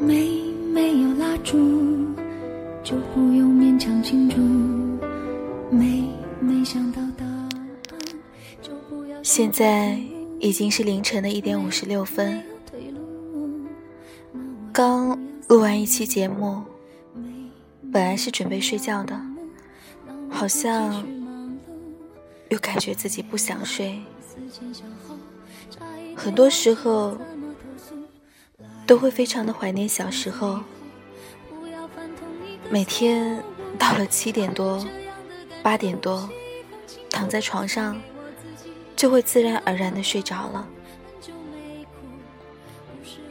没没有蜡烛，就不用勉强庆祝。没没想到答案，就不要。现在已经是凌晨的一点五十六分，刚录完一期节目，本来是准备睡觉的，好像又感觉自己不想睡。很多时候。都会非常的怀念小时候，每天到了七点多。八点多，躺在床上，就会自然而然的睡着了。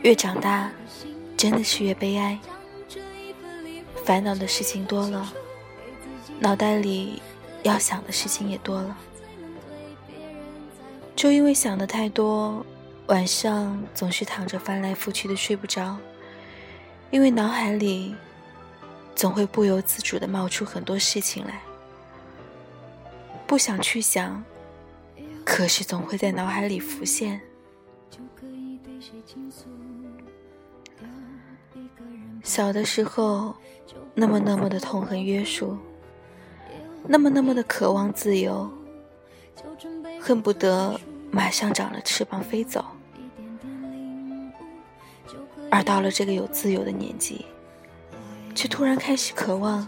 越长大，真的是越悲哀。烦恼的事情多了，脑袋里要想的事情也多了。就因为想的太多，晚上总是躺着翻来覆去的睡不着，因为脑海里总会不由自主的冒出很多事情来。不想去想，可是总会在脑海里浮现。小的时候，那么那么的痛恨约束，那么那么的渴望自由，恨不得马上长了翅膀飞走。而到了这个有自由的年纪，却突然开始渴望，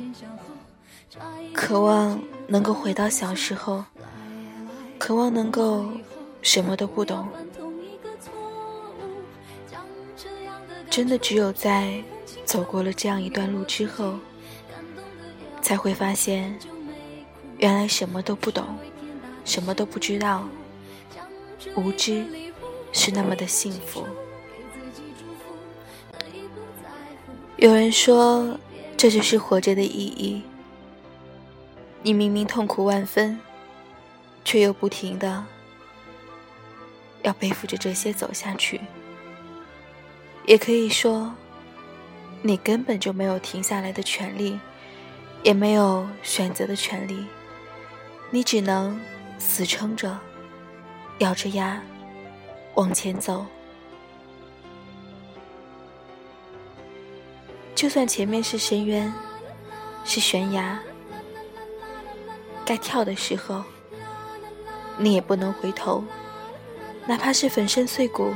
渴望。能够回到小时候，渴望能够什么都不懂。真的只有在走过了这样一段路之后，才会发现，原来什么都不懂，什么都不知道，无知是那么的幸福。有人说，这就是活着的意义。你明明痛苦万分，却又不停的要背负着这些走下去。也可以说，你根本就没有停下来的权利，也没有选择的权利，你只能死撑着，咬着牙往前走。就算前面是深渊，是悬崖。该跳的时候，你也不能回头，哪怕是粉身碎骨，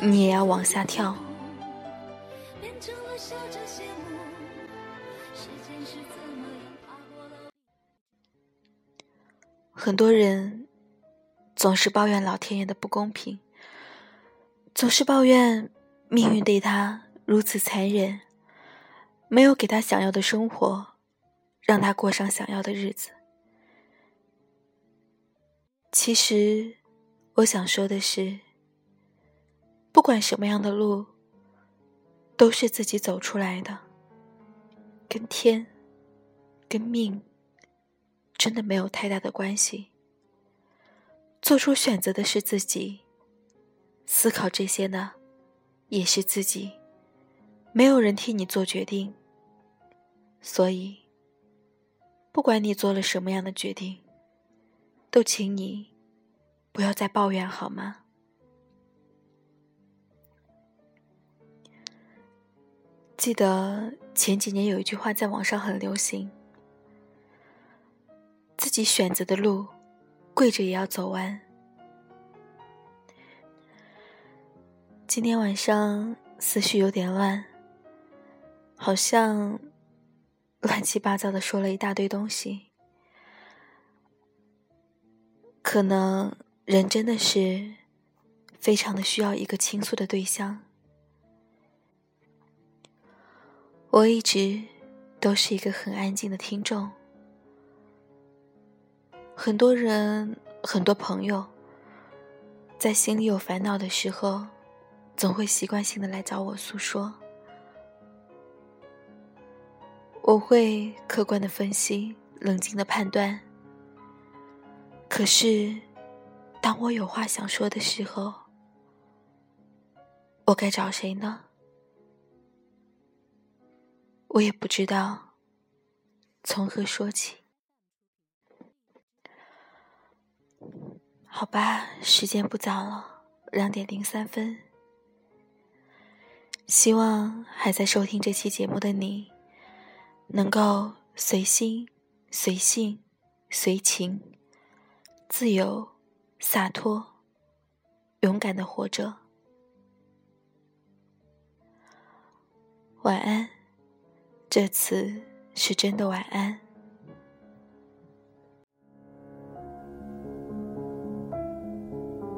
你也要往下跳。很多人总是抱怨老天爷的不公平，总是抱怨命运对他如此残忍，没有给他想要的生活。让他过上想要的日子。其实，我想说的是，不管什么样的路，都是自己走出来的，跟天、跟命，真的没有太大的关系。做出选择的是自己，思考这些的也是自己，没有人替你做决定，所以。不管你做了什么样的决定，都请你不要再抱怨好吗？记得前几年有一句话在网上很流行：“自己选择的路，跪着也要走完。”今天晚上思绪有点乱，好像。乱七八糟的说了一大堆东西，可能人真的是非常的需要一个倾诉的对象。我一直都是一个很安静的听众，很多人、很多朋友在心里有烦恼的时候，总会习惯性的来找我诉说。我会客观的分析，冷静的判断。可是，当我有话想说的时候，我该找谁呢？我也不知道从何说起。好吧，时间不早了，两点零三分。希望还在收听这期节目的你。能够随心、随性、随情，自由、洒脱、勇敢的活着。晚安，这次是真的晚安。